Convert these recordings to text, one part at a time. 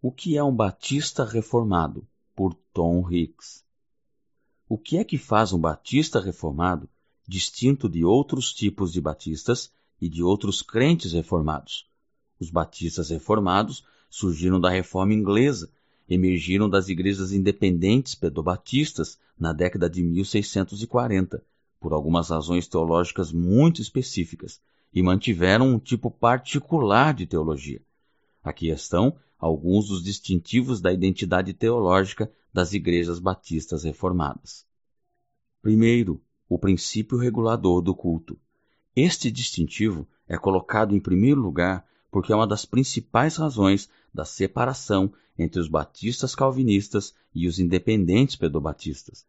O que é um batista reformado? Por Tom Hicks. O que é que faz um batista reformado distinto de outros tipos de batistas e de outros crentes reformados? Os batistas reformados surgiram da reforma inglesa, emergiram das igrejas independentes pedobatistas na década de 1640, por algumas razões teológicas muito específicas, e mantiveram um tipo particular de teologia. Aqui estão alguns dos distintivos da identidade teológica das igrejas batistas reformadas. Primeiro, o princípio regulador do culto. Este distintivo é colocado em primeiro lugar porque é uma das principais razões da separação entre os batistas calvinistas e os independentes pedobatistas.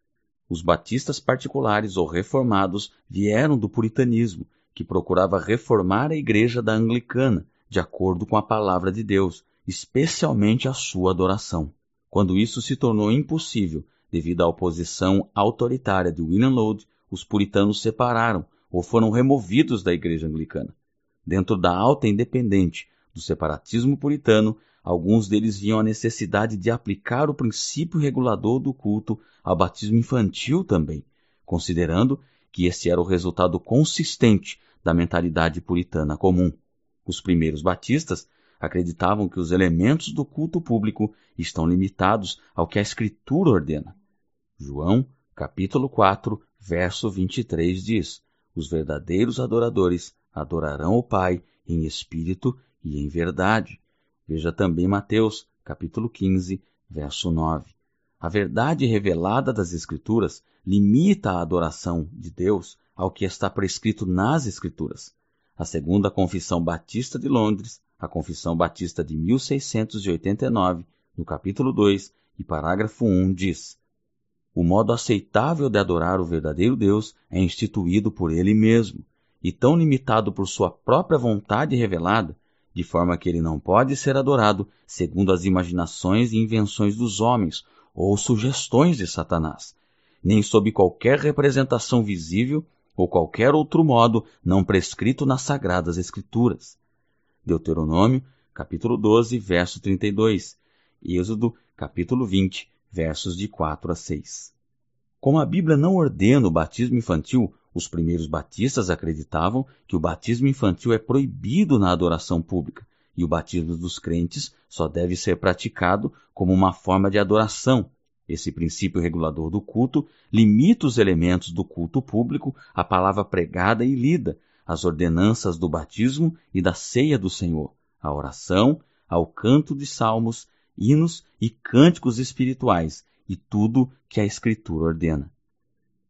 Os batistas particulares ou reformados vieram do puritanismo, que procurava reformar a igreja da anglicana, de acordo com a palavra de Deus, especialmente a sua adoração. Quando isso se tornou impossível devido à oposição autoritária de William Laud, os puritanos separaram ou foram removidos da igreja anglicana. Dentro da alta independente do separatismo puritano, alguns deles viam a necessidade de aplicar o princípio regulador do culto ao batismo infantil também, considerando que esse era o resultado consistente da mentalidade puritana comum. Os primeiros batistas acreditavam que os elementos do culto público estão limitados ao que a Escritura ordena. João, capítulo 4, verso 23 diz: Os verdadeiros adoradores adorarão o Pai em espírito e em verdade. Veja também Mateus, capítulo 15, verso 9. A verdade revelada das Escrituras limita a adoração de Deus ao que está prescrito nas Escrituras. A segunda Confissão Batista de Londres, a Confissão Batista de 1689, no capítulo 2 e parágrafo 1, diz: O modo aceitável de adorar o verdadeiro Deus é instituído por Ele mesmo, e tão limitado por sua própria vontade revelada, de forma que ele não pode ser adorado segundo as imaginações e invenções dos homens ou sugestões de Satanás, nem sob qualquer representação visível ou qualquer outro modo não prescrito nas sagradas escrituras. Deuteronômio, capítulo 12, verso 32, Êxodo, capítulo 20, versos de 4 a 6. Como a Bíblia não ordena o batismo infantil, os primeiros batistas acreditavam que o batismo infantil é proibido na adoração pública e o batismo dos crentes só deve ser praticado como uma forma de adoração esse princípio regulador do culto limita os elementos do culto público à palavra pregada e lida, às ordenanças do batismo e da ceia do Senhor, à oração, ao canto de salmos, hinos e cânticos espirituais e tudo que a Escritura ordena.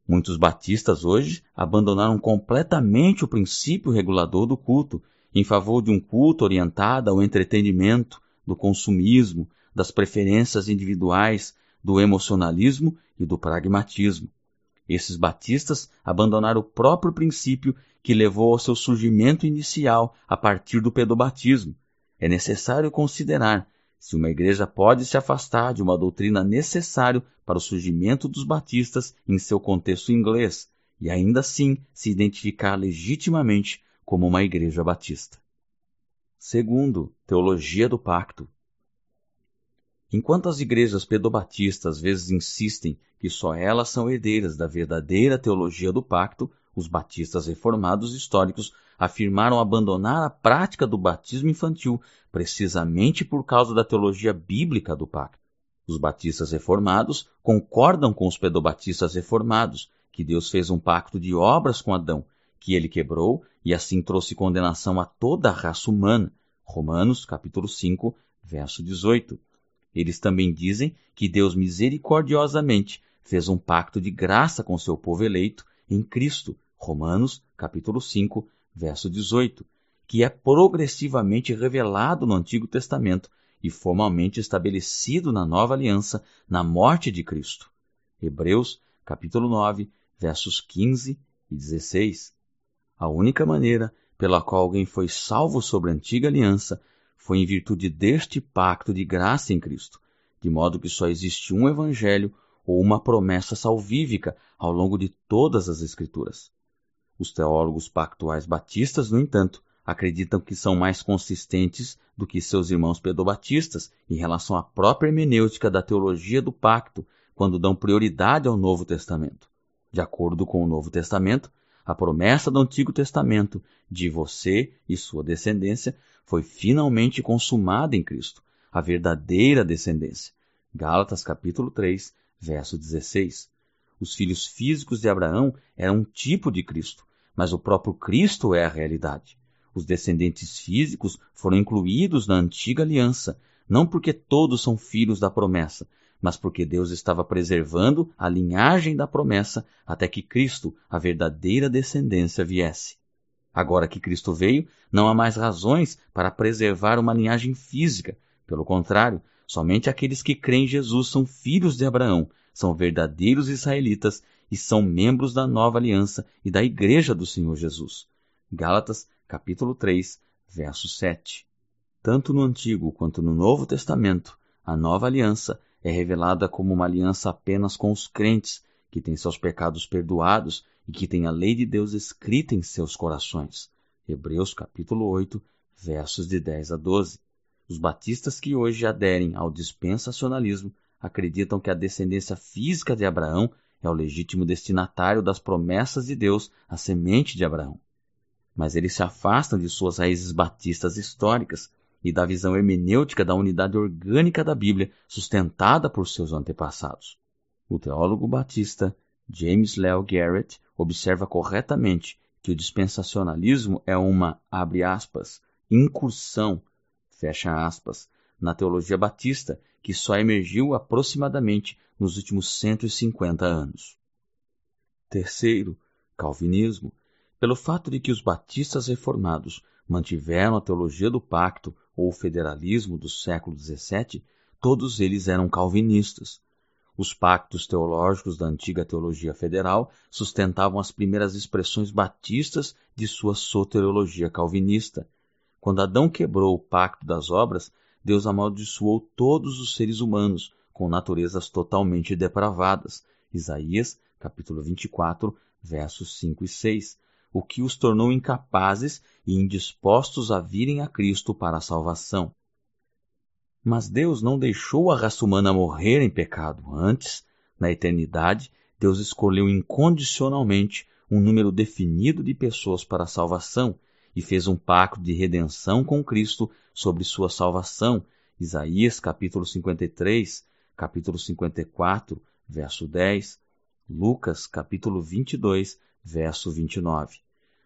Muitos batistas hoje abandonaram completamente o princípio regulador do culto em favor de um culto orientado ao entretenimento, do consumismo, das preferências individuais, do emocionalismo e do pragmatismo. Esses batistas abandonaram o próprio princípio que levou ao seu surgimento inicial a partir do pedobatismo. É necessário considerar se uma igreja pode se afastar de uma doutrina necessária para o surgimento dos batistas em seu contexto inglês e ainda assim se identificar legitimamente como uma igreja batista. Segundo, teologia do pacto. Enquanto as igrejas pedobatistas às vezes insistem que só elas são herdeiras da verdadeira teologia do pacto, os batistas reformados históricos afirmaram abandonar a prática do batismo infantil precisamente por causa da teologia bíblica do pacto. Os batistas reformados concordam com os pedobatistas reformados que Deus fez um pacto de obras com Adão, que ele quebrou e assim trouxe condenação a toda a raça humana. Romanos capítulo 5, verso 18. Eles também dizem que Deus misericordiosamente fez um pacto de graça com seu povo eleito em Cristo, Romanos, capítulo 5, verso 18, que é progressivamente revelado no Antigo Testamento e formalmente estabelecido na Nova Aliança na morte de Cristo. Hebreus, capítulo 9, versos 15 e 16. A única maneira pela qual alguém foi salvo sobre a antiga aliança foi em virtude deste pacto de graça em Cristo, de modo que só existe um evangelho ou uma promessa salvífica ao longo de todas as Escrituras. Os teólogos pactuais batistas, no entanto, acreditam que são mais consistentes do que seus irmãos pedobatistas em relação à própria hermenêutica da teologia do pacto, quando dão prioridade ao Novo Testamento. De acordo com o Novo Testamento, a promessa do Antigo Testamento de você e sua descendência foi finalmente consumada em Cristo, a verdadeira descendência. Gálatas capítulo 3, verso 16. Os filhos físicos de Abraão eram um tipo de Cristo, mas o próprio Cristo é a realidade. Os descendentes físicos foram incluídos na antiga aliança, não porque todos são filhos da promessa, mas porque Deus estava preservando a linhagem da promessa até que Cristo, a verdadeira descendência, viesse. Agora que Cristo veio, não há mais razões para preservar uma linhagem física. Pelo contrário, somente aqueles que creem em Jesus são filhos de Abraão, são verdadeiros israelitas e são membros da nova aliança e da igreja do Senhor Jesus. Gálatas, capítulo 3, verso 7. Tanto no Antigo quanto no Novo Testamento, a nova aliança é revelada como uma aliança apenas com os crentes, que têm seus pecados perdoados e que têm a lei de Deus escrita em seus corações. Hebreus capítulo 8, versos de 10 a 12. Os batistas que hoje aderem ao dispensacionalismo acreditam que a descendência física de Abraão é o legítimo destinatário das promessas de Deus à semente de Abraão. Mas eles se afastam de suas raízes batistas históricas e da visão hermenêutica da unidade orgânica da Bíblia sustentada por seus antepassados. O teólogo batista James Leo Garrett observa corretamente que o dispensacionalismo é uma, abre aspas, incursão, fecha aspas, na teologia batista que só emergiu aproximadamente nos últimos 150 anos. Terceiro, calvinismo. Pelo fato de que os batistas reformados mantiveram a teologia do pacto ou federalismo do século XVII, todos eles eram calvinistas. Os pactos teológicos da antiga teologia federal sustentavam as primeiras expressões batistas de sua soteriologia calvinista. Quando Adão quebrou o pacto das obras, Deus amaldiçoou todos os seres humanos com naturezas totalmente depravadas. Isaías, capítulo 24, versos 5 e 6, o que os tornou incapazes e indispostos a virem a Cristo para a salvação. Mas Deus não deixou a raça humana morrer em pecado. Antes, na eternidade, Deus escolheu incondicionalmente um número definido de pessoas para a salvação e fez um pacto de redenção com Cristo sobre sua salvação. Isaías capítulo 53, capítulo 54, verso 10, Lucas capítulo 22, verso 29.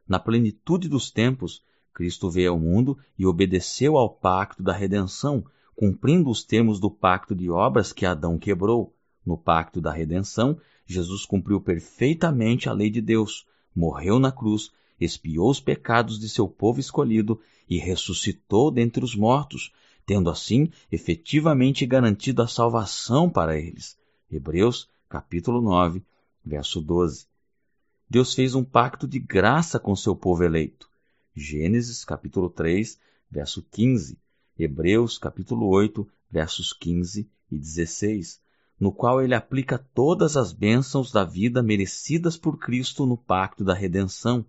Na plenitude dos tempos, Cristo veio ao mundo e obedeceu ao pacto da redenção, cumprindo os termos do pacto de obras que Adão quebrou. No pacto da redenção, Jesus cumpriu perfeitamente a lei de Deus, morreu na cruz expiou os pecados de seu povo escolhido e ressuscitou dentre os mortos, tendo assim efetivamente garantido a salvação para eles. Hebreus, capítulo 9, verso 12. Deus fez um pacto de graça com seu povo eleito. Gênesis, capítulo 3, verso 15. Hebreus, capítulo 8, versos 15 e 16, no qual ele aplica todas as bênçãos da vida merecidas por Cristo no pacto da redenção,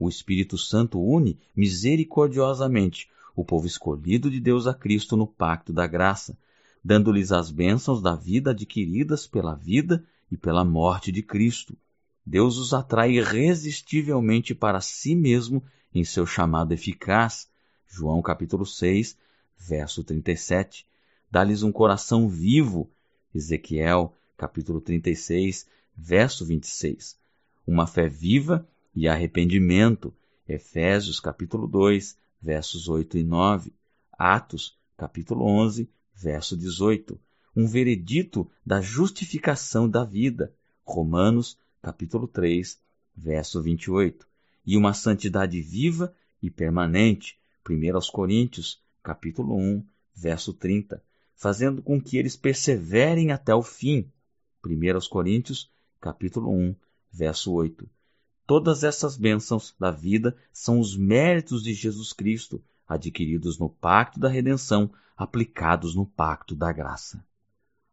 o Espírito Santo une misericordiosamente o povo escolhido de Deus a Cristo no pacto da graça, dando-lhes as bênçãos da vida adquiridas pela vida e pela morte de Cristo. Deus os atrai irresistivelmente para si mesmo em seu chamado eficaz. João capítulo 6, verso 37. Dá-lhes um coração vivo. Ezequiel capítulo 36, verso 26. Uma fé viva e arrependimento. Efésios capítulo 2, versos 8 e 9. Atos capítulo 11, verso 18. Um veredito da justificação da vida. Romanos capítulo 3, verso 28. E uma santidade viva e permanente. 1 aos Coríntios capítulo 1, verso 30, fazendo com que eles perseverem até o fim. 1 aos Coríntios capítulo 1, verso 8. Todas essas bênçãos da vida são os méritos de Jesus Cristo, adquiridos no pacto da redenção, aplicados no pacto da graça.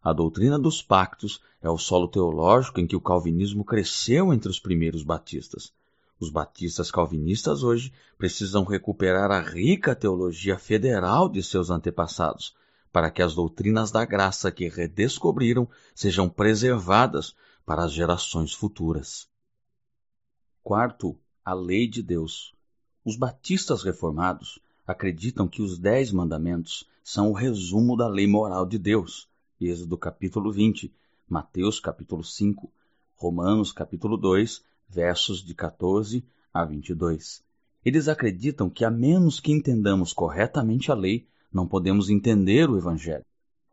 A doutrina dos pactos é o solo teológico em que o calvinismo cresceu entre os primeiros batistas. Os batistas calvinistas hoje precisam recuperar a rica teologia federal de seus antepassados, para que as doutrinas da graça que redescobriram sejam preservadas para as gerações futuras. Quarto, a lei de Deus. Os batistas reformados acreditam que os Dez Mandamentos são o resumo da lei moral de Deus. Êxodo capítulo 20, Mateus capítulo 5, Romanos capítulo 2, versos de 14 a 22. Eles acreditam que, a menos que entendamos corretamente a lei, não podemos entender o Evangelho.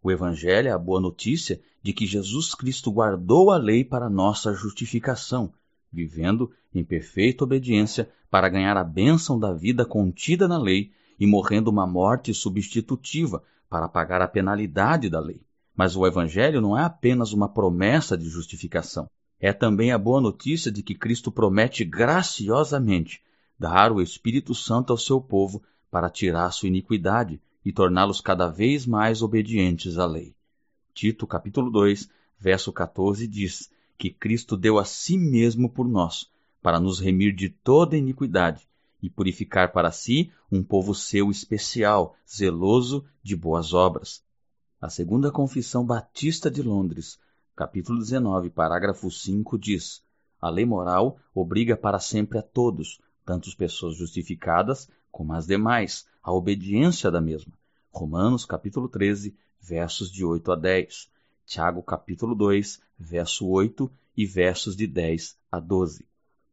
O Evangelho é a boa notícia de que Jesus Cristo guardou a lei para nossa justificação, vivendo em perfeita obediência para ganhar a bênção da vida contida na lei e morrendo uma morte substitutiva para pagar a penalidade da lei. Mas o Evangelho não é apenas uma promessa de justificação. É também a boa notícia de que Cristo promete graciosamente dar o Espírito Santo ao seu povo para tirar sua iniquidade e torná-los cada vez mais obedientes à lei. Tito capítulo 2, verso 14 diz que Cristo deu a si mesmo por nós, para nos remir de toda iniquidade e purificar para si um povo seu especial, zeloso de boas obras. A segunda confissão batista de Londres capítulo 19, parágrafo 5 diz: A lei moral obriga para sempre a todos, tanto as pessoas justificadas como as demais, a obediência da mesma. Romanos capítulo 13, versos de 8 a 10. Tiago capítulo 2, verso 8 e versos de 10 a 12.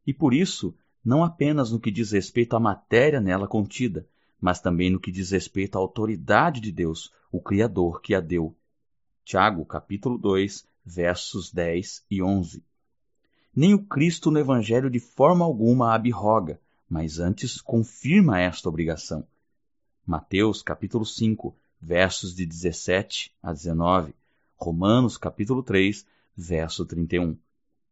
E por isso, não apenas no que diz respeito à matéria nela contida, mas também no que diz respeito à autoridade de Deus, o Criador que a deu. Tiago capítulo 2, versos 10 e 11. Nem o Cristo no Evangelho de forma alguma abroga, mas antes confirma esta obrigação. Mateus capítulo 5, versos de 17 a 19, Romanos capítulo 3, verso 31.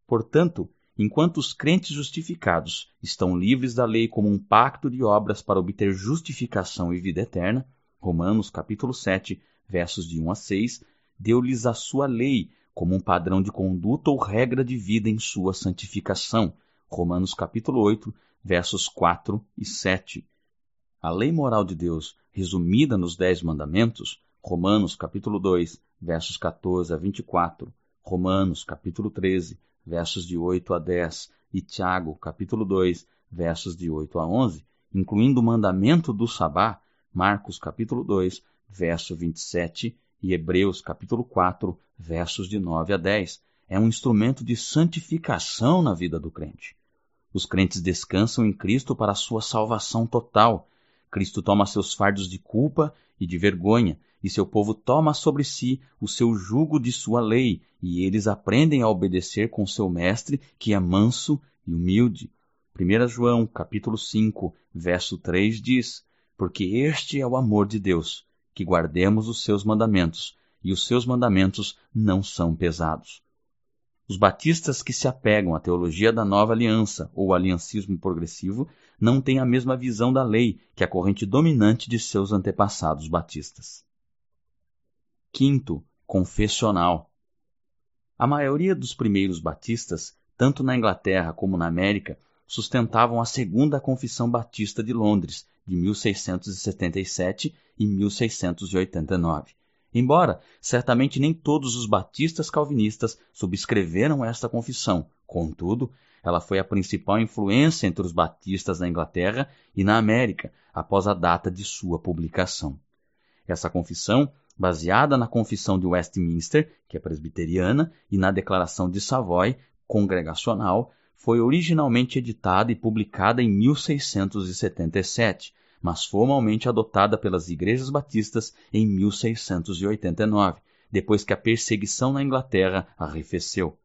Portanto, enquanto os crentes justificados estão livres da lei como um pacto de obras para obter justificação e vida eterna, Romanos capítulo 7, versos de 1 a 6, deu-lhes a sua lei como um padrão de conduta ou regra de vida em sua santificação. Romanos capítulo 8, versos 4 e 7. A lei moral de Deus, resumida nos Dez Mandamentos, Romanos capítulo 2, versos 14 a 24, Romanos capítulo 13, versos de 8 a 10 e Tiago capítulo 2, versos de 8 a 11, incluindo o mandamento do Sabá, Marcos capítulo 2, verso 27 e Hebreus capítulo 4, versos de 9 a 10, é um instrumento de santificação na vida do crente. Os crentes descansam em Cristo para a sua salvação total. Cristo toma seus fardos de culpa e de vergonha, e seu povo toma sobre si o seu jugo de sua lei, e eles aprendem a obedecer com seu mestre, que é manso e humilde. 1 João, capítulo 5, verso 3 diz: Porque este é o amor de Deus, que guardemos os seus mandamentos, e os seus mandamentos não são pesados. Os batistas que se apegam à teologia da nova aliança ou aliancismo progressivo não têm a mesma visão da lei que a corrente dominante de seus antepassados batistas. Quinto, confessional. A maioria dos primeiros batistas, tanto na Inglaterra como na América, sustentavam a Segunda Confissão Batista de Londres, de 1677 e 1689. Embora certamente nem todos os batistas calvinistas subscreveram esta confissão, contudo, ela foi a principal influência entre os batistas na Inglaterra e na América após a data de sua publicação. Essa confissão, baseada na Confissão de Westminster, que é presbiteriana, e na Declaração de Savoy, congregacional, foi originalmente editada e publicada em 1677, mas formalmente adotada pelas igrejas batistas em 1689, depois que a perseguição na Inglaterra arrefeceu.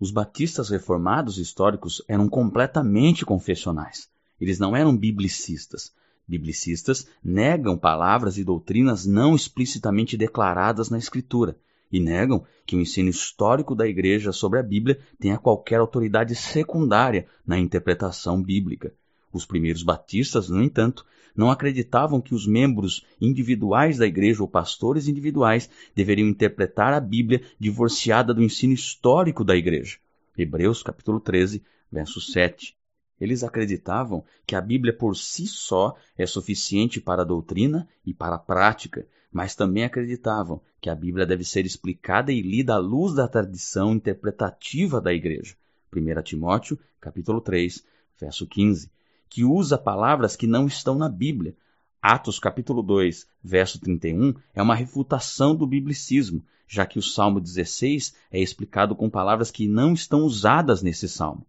Os batistas reformados históricos eram completamente confessionais. Eles não eram biblicistas. Biblicistas negam palavras e doutrinas não explicitamente declaradas na Escritura e negam que o ensino histórico da Igreja sobre a Bíblia tenha qualquer autoridade secundária na interpretação bíblica. Os primeiros batistas, no entanto, não acreditavam que os membros individuais da igreja ou pastores individuais deveriam interpretar a Bíblia divorciada do ensino histórico da igreja. Hebreus capítulo 13, verso 7. Eles acreditavam que a Bíblia por si só é suficiente para a doutrina e para a prática, mas também acreditavam que a Bíblia deve ser explicada e lida à luz da tradição interpretativa da igreja. 1 Timóteo, capítulo 3, verso 15, que usa palavras que não estão na Bíblia. Atos capítulo 2, verso 31 é uma refutação do biblicismo, já que o Salmo 16 é explicado com palavras que não estão usadas nesse salmo.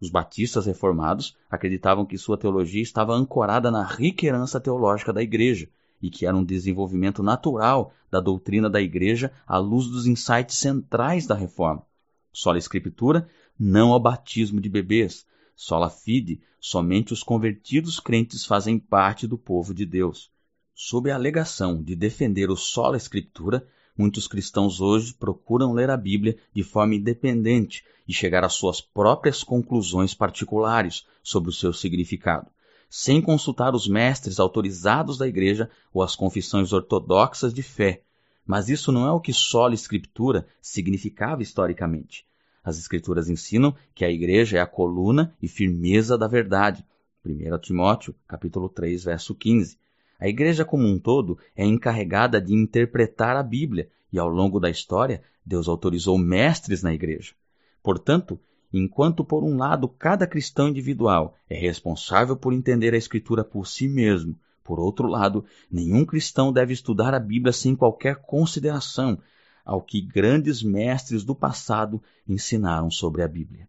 Os batistas reformados acreditavam que sua teologia estava ancorada na rica herança teológica da igreja e que era um desenvolvimento natural da doutrina da igreja à luz dos insights centrais da reforma. Sola Escritura, não ao batismo de bebês. Sola Fide, somente os convertidos crentes fazem parte do povo de Deus. Sob a alegação de defender o Sola Escritura, Muitos cristãos hoje procuram ler a Bíblia de forma independente e chegar às suas próprias conclusões particulares sobre o seu significado, sem consultar os mestres autorizados da Igreja ou as confissões ortodoxas de fé. Mas isso não é o que sola Escritura significava historicamente. As Escrituras ensinam que a Igreja é a coluna e firmeza da verdade. 1 Timóteo, capítulo 3, verso 15. A igreja como um todo é encarregada de interpretar a Bíblia e ao longo da história Deus autorizou mestres na igreja. Portanto, enquanto por um lado cada cristão individual é responsável por entender a Escritura por si mesmo, por outro lado, nenhum cristão deve estudar a Bíblia sem qualquer consideração ao que grandes mestres do passado ensinaram sobre a Bíblia.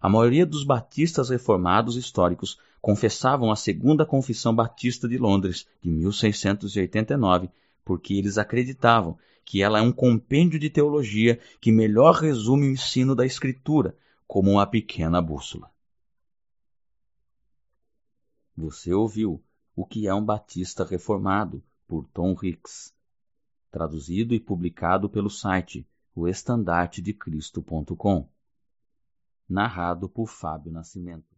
A maioria dos batistas reformados históricos confessavam a Segunda Confissão Batista de Londres, de 1689, porque eles acreditavam que ela é um compêndio de teologia que melhor resume o ensino da Escritura, como uma pequena bússola. Você ouviu O que é um Batista Reformado, por Tom Hicks, traduzido e publicado pelo site oestandartedecristo.com narrado por Fábio Nascimento.